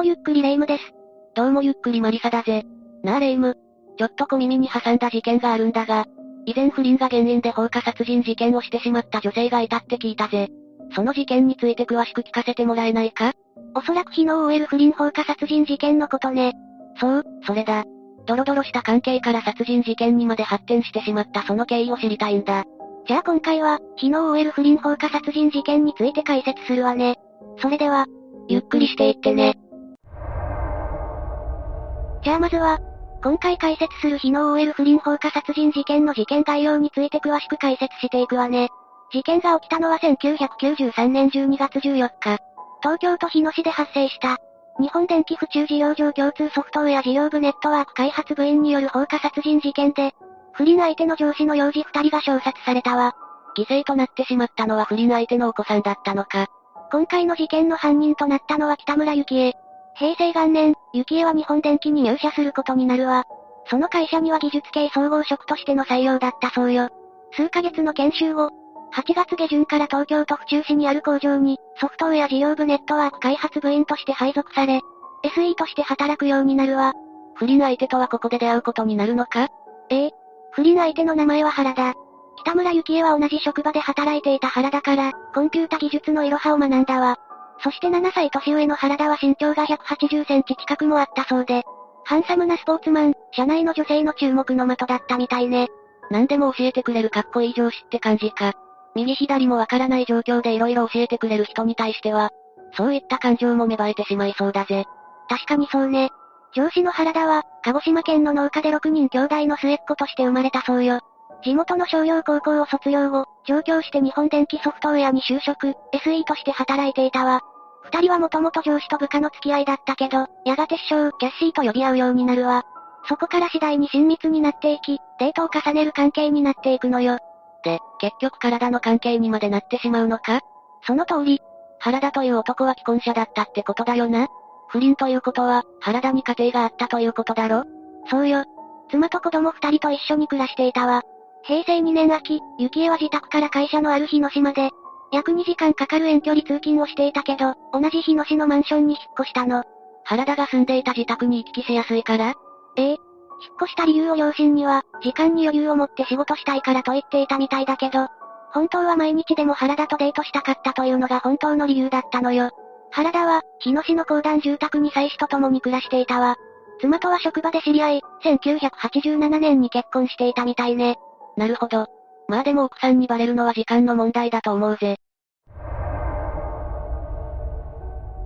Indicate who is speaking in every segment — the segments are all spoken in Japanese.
Speaker 1: もゆっくりレ夢ムです。
Speaker 2: どうもゆっくりマリサだぜ。なあレ夢ム。ちょっと小耳に挟んだ事件があるんだが、以前不倫が原因で放火殺人事件をしてしまった女性がいたって聞いたぜ。その事件について詳しく聞かせてもらえないか？
Speaker 1: おそらく日の OL 不倫放火殺人事件のことね。
Speaker 2: そう、それだ。ドロドロした関係から殺人事件にまで発展してしまったその経緯を知りたいんだ。
Speaker 1: じゃあ今回は、日の OL 不倫放火殺人事件について解説するわね。それでは、
Speaker 2: ゆっくりしていってね。
Speaker 1: じゃあまずは、今回解説する日の OL 不倫放火殺人事件の事件概要について詳しく解説していくわね。事件が起きたのは1993年12月14日。東京都日野市で発生した。日本電気府中事業場共通ソフトウェア事業部ネットワーク開発部員による放火殺人事件で、不倫相手の上司の幼児二人が衝殺されたわ。
Speaker 2: 犠牲となってしまったのは不倫相手のお子さんだったのか。
Speaker 1: 今回の事件の犯人となったのは北村幸恵。平成元年、幸恵は日本電機に入社することになるわ。その会社には技術系総合職としての採用だったそうよ。数ヶ月の研修後、8月下旬から東京都府中市にある工場に、ソフトウェア事業部ネットワーク開発部員として配属され、SE として働くようになるわ。
Speaker 2: 不倫相手とはここで出会うことになるのか？
Speaker 1: ええ。不倫相手の名前は原田。北村幸恵は同じ職場で働いていた原田から、コンピュータ技術のいろはを学んだわ。そして7歳年上の原田は身長が180センチ近くもあったそうで、ハンサムなスポーツマン、社内の女性の注目の的だったみたいね。
Speaker 2: 何でも教えてくれるかっこいい上司って感じか。右左もわからない状況で色々教えてくれる人に対しては、そういった感情も芽生えてしまいそうだぜ。
Speaker 1: 確かにそうね。上司の原田は、鹿児島県の農家で6人兄弟の末っ子として生まれたそうよ。地元の商業高校を卒業後、上京して日本電気ソフトウェアに就職、SE として働いていたわ。二人はもともと上司と部下の付き合いだったけど、やがて師匠、キャッシーと呼び合うようになるわ。そこから次第に親密になっていき、デートを重ねる関係になっていくのよ。
Speaker 2: で、結局体の関係にまでなってしまうのか？
Speaker 1: その通り。
Speaker 2: 原田という男は既婚者だったってことだよな不倫ということは、原田に家庭があったということだろ？
Speaker 1: そうよ。妻と子供二人と一緒に暮らしていたわ。平成2年秋、幸恵は自宅から会社のある日の島で、約2時間かかる遠距離通勤をしていたけど、同じ日野市のマンションに引っ越したの。
Speaker 2: 原田が住んでいた自宅に行き来しやすいから？
Speaker 1: ええ。引っ越した理由を両親には、時間に余裕を持って仕事したいからと言っていたみたいだけど、本当は毎日でも原田とデートしたかったというのが本当の理由だったのよ。原田は、日野市の公団住宅に妻子と共に暮らしていたわ。妻とは職場で知り合い、1987年に結婚していたみたいね。
Speaker 2: なるほど。まあでも奥さんにバレるのは時間の問題だと思うぜ。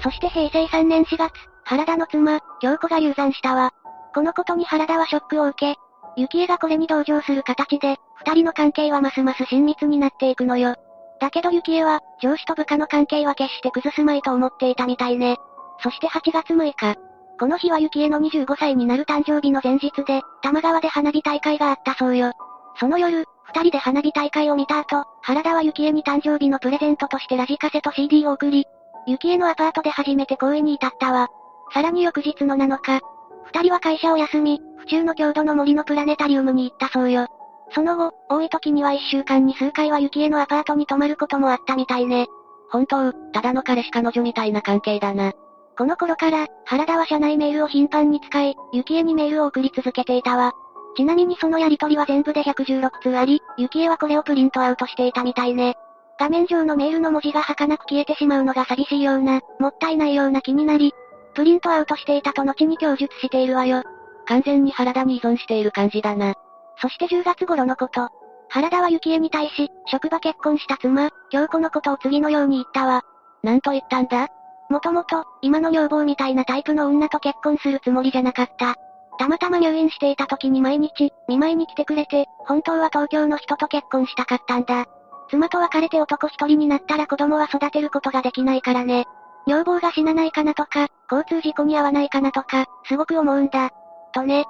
Speaker 1: そして平成3年4月、原田の妻、京子が流産したわ。このことに原田はショックを受け、幸恵がこれに同情する形で、二人の関係はますます親密になっていくのよ。だけど幸恵は、上司と部下の関係は決して崩すまいと思っていたみたいね。そして8月6日。この日は幸恵の25歳になる誕生日の前日で、玉川で花火大会があったそうよ。その夜、二人で花火大会を見た後、原田は幸恵に誕生日のプレゼントとしてラジカセと CD を送り、幸恵のアパートで初めて公園に至ったわ。さらに翌日の7日、二人は会社を休み、府中の郷土の森のプラネタリウムに行ったそうよ。その後、多い時には一週間に数回は幸恵のアパートに泊まることもあったみたいね。
Speaker 2: 本当、ただの彼氏彼女みたいな関係だな。
Speaker 1: この頃から、原田は社内メールを頻繁に使い、幸恵にメールを送り続けていたわ。ちなみにそのやりとりは全部で116通あり、幸恵はこれをプリントアウトしていたみたいね。画面上のメールの文字が儚く消えてしまうのが寂しいような、もったいないような気になり、プリントアウトしていたと後に供述しているわよ。
Speaker 2: 完全に原田に依存している感じだな。
Speaker 1: そして10月頃のこと。原田は幸恵に対し、職場結婚した妻、京子のことを次のように言ったわ。
Speaker 2: なんと言ったんだ？
Speaker 1: もともと、今の女房みたいなタイプの女と結婚するつもりじゃなかった。たまたま入院していた時に毎日、見舞いに来てくれて、本当は東京の人と結婚したかったんだ。妻と別れて男一人になったら子供は育てることができないからね。女房が死なないかなとか、交通事故に遭わないかなとか、すごく思うんだ。とね。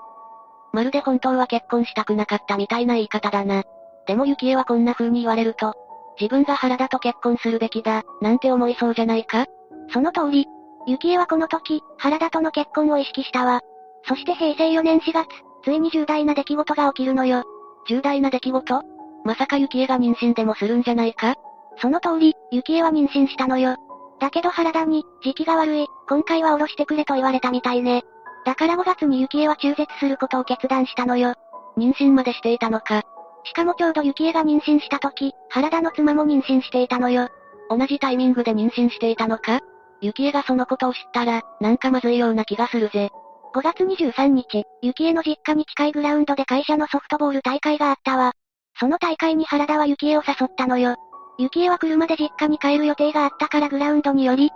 Speaker 2: まるで本当は結婚したくなかったみたいな言い方だな。でも幸恵はこんな風に言われると、自分が原田と結婚するべきだ、なんて思いそうじゃないか？
Speaker 1: その通り。幸恵はこの時、原田との結婚を意識したわ。そして平成4年4月、ついに重大な出来事が起きるのよ。
Speaker 2: 重大な出来事？まさか幸恵が妊娠でもするんじゃないか？
Speaker 1: その通り、幸恵は妊娠したのよ。だけど原田に、時期が悪い、今回は降ろしてくれと言われたみたいね。だから5月に幸恵は中絶することを決断したのよ。
Speaker 2: 妊娠までしていたのか？
Speaker 1: しかもちょうど幸恵が妊娠した時、原田の妻も妊娠していたのよ。
Speaker 2: 同じタイミングで妊娠していたのか？幸恵がそのことを知ったら、なんかまずいような気がするぜ。
Speaker 1: 5月23日、幸恵の実家に近いグラウンドで会社のソフトボール大会があったわ。その大会に原田は幸恵を誘ったのよ。幸恵は車で実家に帰る予定があったからグラウンドに寄り、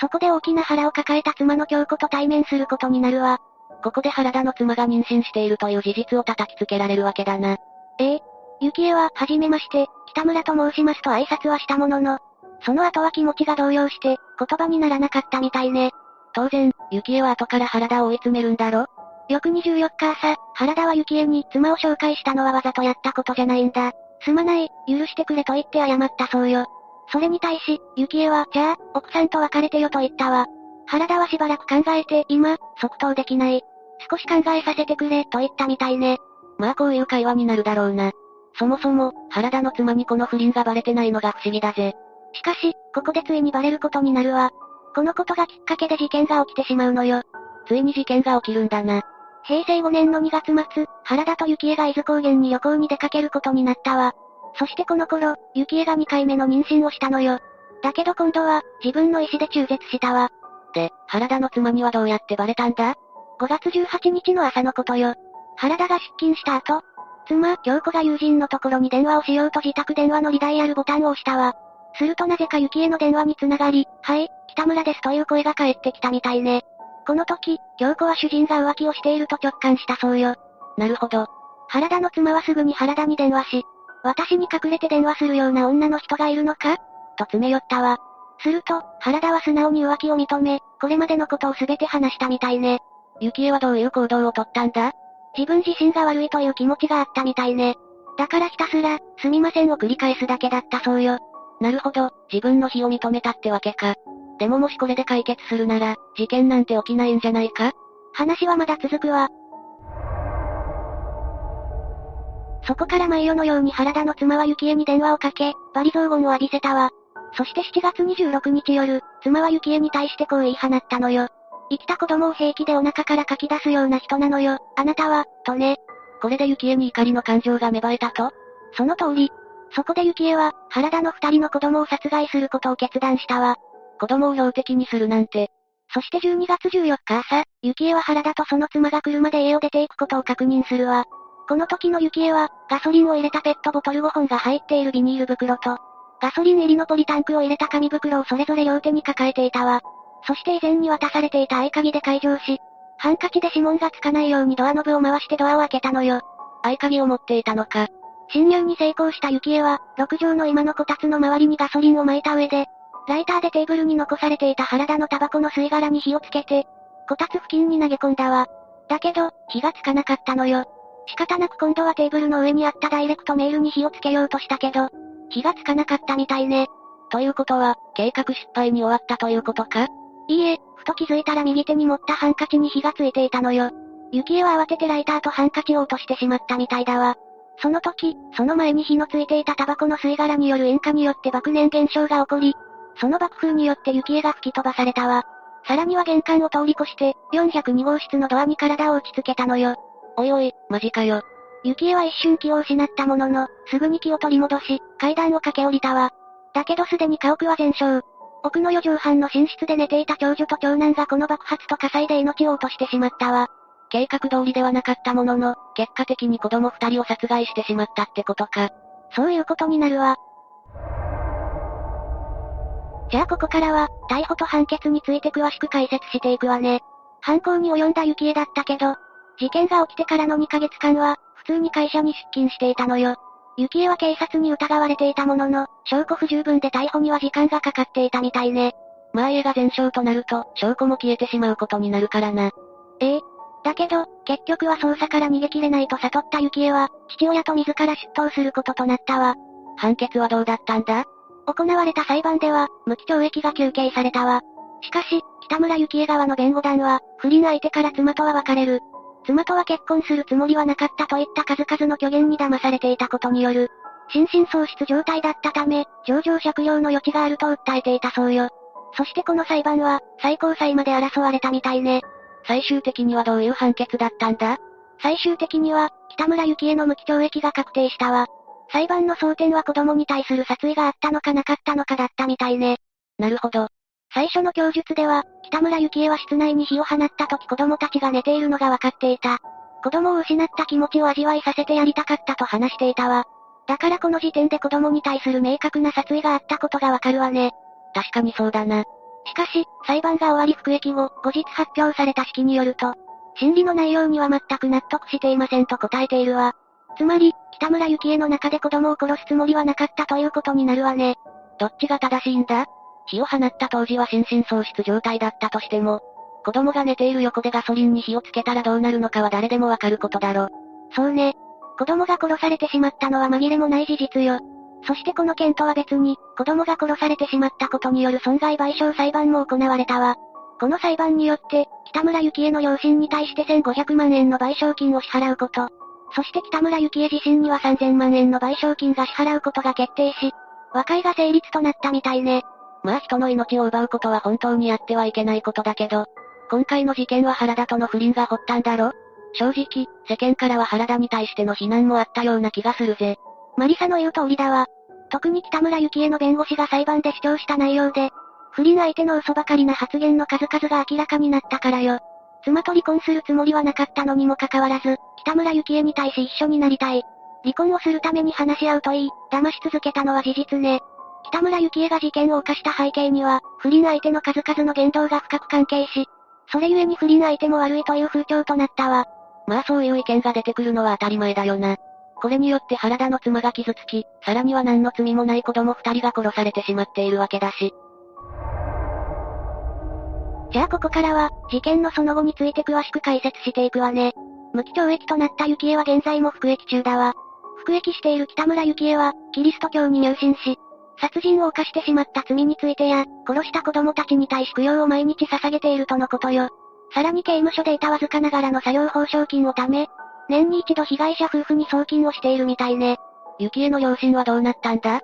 Speaker 1: そこで大きな腹を抱えた妻の京子と対面することになるわ。
Speaker 2: ここで原田の妻が妊娠しているという事実を叩きつけられるわけだな。
Speaker 1: ええ。幸恵は、はじめまして、北村と申しますと挨拶はしたものの、その後は気持ちが動揺して、言葉にならなかったみたいね。
Speaker 2: 当然、幸恵は後から原田を追い詰めるんだろ？
Speaker 1: 翌24日朝、原田は幸恵に妻を紹介したのはわざとやったことじゃないんだ。すまない、許してくれと言って謝ったそうよ。それに対し、幸恵は、じゃあ、奥さんと別れてよと言ったわ。原田はしばらく考えて、今、即答できない。少し考えさせてくれ、と言ったみたいね。
Speaker 2: まあこういう会話になるだろうな。そもそも、原田の妻にこの不倫がバレてないのが不思議だぜ。
Speaker 1: しかし、ここでついにバレることになるわ。このことがきっかけで事件が起きてしまうのよ。
Speaker 2: ついに事件が起きるんだな。
Speaker 1: 平成5年の2月末、原田と幸恵が伊豆高原に旅行に出かけることになったわ。そしてこの頃、幸恵が2回目の妊娠をしたのよ。だけど今度は、自分の意思で中絶したわ。
Speaker 2: で、原田の妻にはどうやってバレたんだ
Speaker 1: ?5 月18日の朝のことよ。原田が出勤した後、妻、京子が友人のところに電話をしようと自宅電話のリダイヤルボタンを押したわ。するとなぜか幸恵の電話に繋がり、はい、北村ですという声が返ってきたみたいね。この時、京子は主人が浮気をしていると直感したそうよ。
Speaker 2: なるほど。
Speaker 1: 原田の妻はすぐに原田に電話し、私に隠れて電話するような女の人がいるのか？と詰め寄ったわ。すると、原田は素直に浮気を認め、これまでのことを全て話したみたいね。
Speaker 2: 幸恵はどういう行動をとったんだ
Speaker 1: 自分自身が悪いという気持ちがあったみたいね。だからひたすら、すみませんを繰り返すだけだったそうよ。
Speaker 2: なるほど、自分の非を認めたってわけか。でももしこれで解決するなら、事件なんて起きないんじゃないか？
Speaker 1: 話はまだ続くわ。そこから毎夜のように原田の妻は幸恵に電話をかけ、バリ雑言を浴びせたわ。そして7月26日夜、妻は幸恵に対してこう言い放ったのよ。生きた子供を平気でお腹から書き出すような人なのよ、あなたは、とね。
Speaker 2: これで幸恵に怒りの感情が芽生えたと？
Speaker 1: その通り。そこで幸恵は、原田の二人の子供を殺害することを決断したわ。
Speaker 2: 子供を標的にするなんて。
Speaker 1: そして12月14日朝、幸恵は原田とその妻が車で家を出ていくことを確認するわ。この時の幸恵は、ガソリンを入れたペットボトル5本が入っているビニール袋と、ガソリン入りのポリタンクを入れた紙袋をそれぞれ両手に抱えていたわ。そして以前に渡されていた合鍵で解錠し、ハンカチで指紋がつかないようにドアノブを回してドアを開けたのよ。
Speaker 2: 合鍵を持っていたのか。
Speaker 1: 侵入に成功した幸恵は、6畳の今のこたつの周りにガソリンを撒いた上で、ライターでテーブルに残されていた原田のタバコの吸い殻に火をつけて、こたつ付近に投げ込んだわ。だけど、火がつかなかったのよ。仕方なく今度はテーブルの上にあったダイレクトメールに火をつけようとしたけど、火がつかなかったみたいね。
Speaker 2: ということは、計画失敗に終わったということか？
Speaker 1: いいえ、ふと気づいたら右手に持ったハンカチに火がついていたのよ。幸恵は慌ててライターとハンカチを落としてしまったみたいだわ。その時、その前に火のついていたタバコの吸い殻による塩化によって爆燃現象が起こり、その爆風によって幸恵が吹き飛ばされたわ。さらには玄関を通り越して、402号室のドアに体を打ちつけたのよ。
Speaker 2: おいおい、マジかよ。
Speaker 1: 幸恵は一瞬気を失ったものの、すぐに気を取り戻し、階段を駆け下りたわ。だけどすでに家屋は全焼。奥の4畳半の寝室で寝ていた長女と長男がこの爆発と火災で命を落としてしまったわ。
Speaker 2: 計画通りではなかったものの、結果的に子供二人を殺害してしまったってことか。
Speaker 1: そういうことになるわ。じゃあここからは、逮捕と判決について詳しく解説していくわね。犯行に及んだ幸恵だったけど、事件が起きてからの2ヶ月間は、普通に会社に出勤していたのよ。幸恵は警察に疑われていたものの、証拠不十分で逮捕には時間がかかっていたみたいね。
Speaker 2: まあ家が全焼となると、証拠も消えてしまうことになるからな。
Speaker 1: ええ。だけど、結局は捜査から逃げ切れないと悟った幸恵は、父親と自ら出頭することとなったわ。
Speaker 2: 判決はどうだったんだ？
Speaker 1: 行われた裁判では、無期懲役が求刑されたわ。しかし、北村幸恵側の弁護団は、不倫相手から妻とは別れる。妻とは結婚するつもりはなかったといった数々の虚言に騙されていたことによる、心神喪失状態だったため、上場借用の余地があると訴えていたそうよ。そしてこの裁判は、最高裁まで争われたみたいね。
Speaker 2: 最終的にはどういう判決だったんだ？
Speaker 1: 最終的には、北村幸恵の無期懲役が確定したわ。裁判の争点は子供に対する殺意があったのかなかったのかだったみたいね。
Speaker 2: なるほど。
Speaker 1: 最初の供述では、北村幸恵は室内に火を放った時子供たちが寝ているのが分かっていた。子供を失った気持ちを味わいさせてやりたかったと話していたわ。だからこの時点で子供に対する明確な殺意があったことがわかるわね。
Speaker 2: 確かにそうだな。
Speaker 1: しかし、裁判が終わり服役後、後日発表された式によると、審理の内容には全く納得していませんと答えているわ。つまり、北村幸恵の中で子供を殺すつもりはなかったということになるわね。
Speaker 2: どっちが正しいんだ？火を放った当時は心神喪失状態だったとしても、子供が寝ている横でガソリンに火をつけたらどうなるのかは誰でもわかることだろ。
Speaker 1: そうね。子供が殺されてしまったのは紛れもない事実よ。そしてこの件とは別に、子供が殺されてしまったことによる損害賠償裁判も行われたわ。この裁判によって、北村幸恵の両親に対して1500万円の賠償金を支払うこと。そして北村幸恵自身には3000万円の賠償金が支払うことが決定し、和解が成立となったみたいね。
Speaker 2: まあ人の命を奪うことは本当にやってはいけないことだけど、今回の事件は原田との不倫が発端だろ？正直、世間からは原田に対しての非難もあったような気がするぜ。
Speaker 1: マリサの言う通りだわ。特に北村幸恵の弁護士が裁判で主張した内容で、不倫相手の嘘ばかりな発言の数々が明らかになったからよ。妻と離婚するつもりはなかったのにもかかわらず、北村幸恵に対し一緒になりたい。離婚をするために話し合うといい、騙し続けたのは事実ね。北村幸恵が事件を犯した背景には、不倫相手の数々の言動が深く関係し、それゆえに不倫相手も悪いという風潮となったわ。
Speaker 2: まあそういう意見が出てくるのは当たり前だよな。これによって原田の妻が傷つき、さらには何の罪もない子供二人が殺されてしまっているわけだし。
Speaker 1: じゃあここからは、事件のその後について詳しく解説していくわね。無期懲役となった幸恵は現在も服役中だわ。服役している北村幸恵は、キリスト教に入信し、殺人を犯してしまった罪についてや、殺した子供たちに対し供養を毎日捧げているとのことよ。さらに刑務所でいたわずかながらの作業報奨金を貯め、年に一度被害者夫婦に送金をしているみたいね。
Speaker 2: 幸恵の両親はどうなったんだ？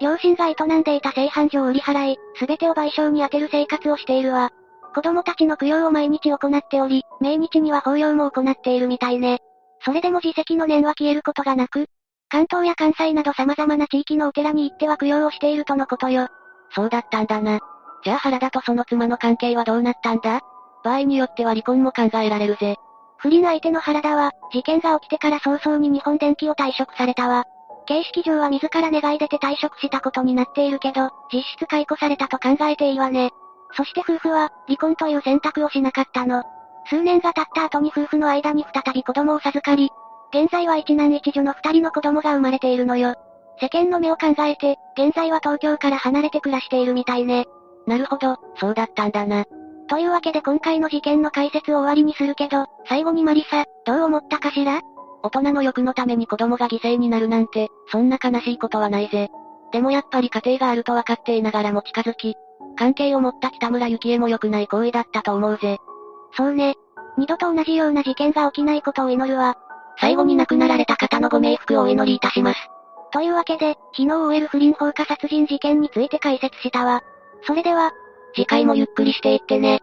Speaker 1: 両親が営んでいた製飯所を売り払い、すべてを賠償に充てる生活をしているわ。子供たちの供養を毎日行っており、命日には法要も行っているみたいね。それでも自責の念は消えることがなく、関東や関西など様々な地域のお寺に行っては供養をしているとのことよ。
Speaker 2: そうだったんだな。じゃあ原田とその妻の関係はどうなったんだ？場合によっては離婚も考えられるぜ。
Speaker 1: 不倫相手の原田は、事件が起きてから早々に日本電機を退職されたわ。形式上は自ら願い出て退職したことになっているけど、実質解雇されたと考えていいわね。そして夫婦は、離婚という選択をしなかったの。数年が経った後に夫婦の間に再び子供を授かり、現在は一男一女の二人の子供が生まれているのよ。世間の目を考えて、現在は東京から離れて暮らしているみたいね。
Speaker 2: なるほど、そうだったんだな。
Speaker 1: というわけで今回の事件の解説を終わりにするけど、最後にマリサ、どう思ったかしら？
Speaker 2: 大人の欲のために子供が犠牲になるなんて、そんな悲しいことはないぜ。でもやっぱり家庭があると分かっていながらも近づき、関係を持った北村幸恵も良くない行為だったと思うぜ。
Speaker 1: そうね。二度と同じような事件が起きないことを祈るわ。
Speaker 2: 最後に亡くなられた方のご冥福をお祈りいたします。
Speaker 1: というわけで、昨日終える不倫放火殺人事件について解説したわ。それでは、
Speaker 2: 次回もゆっくりしていってね。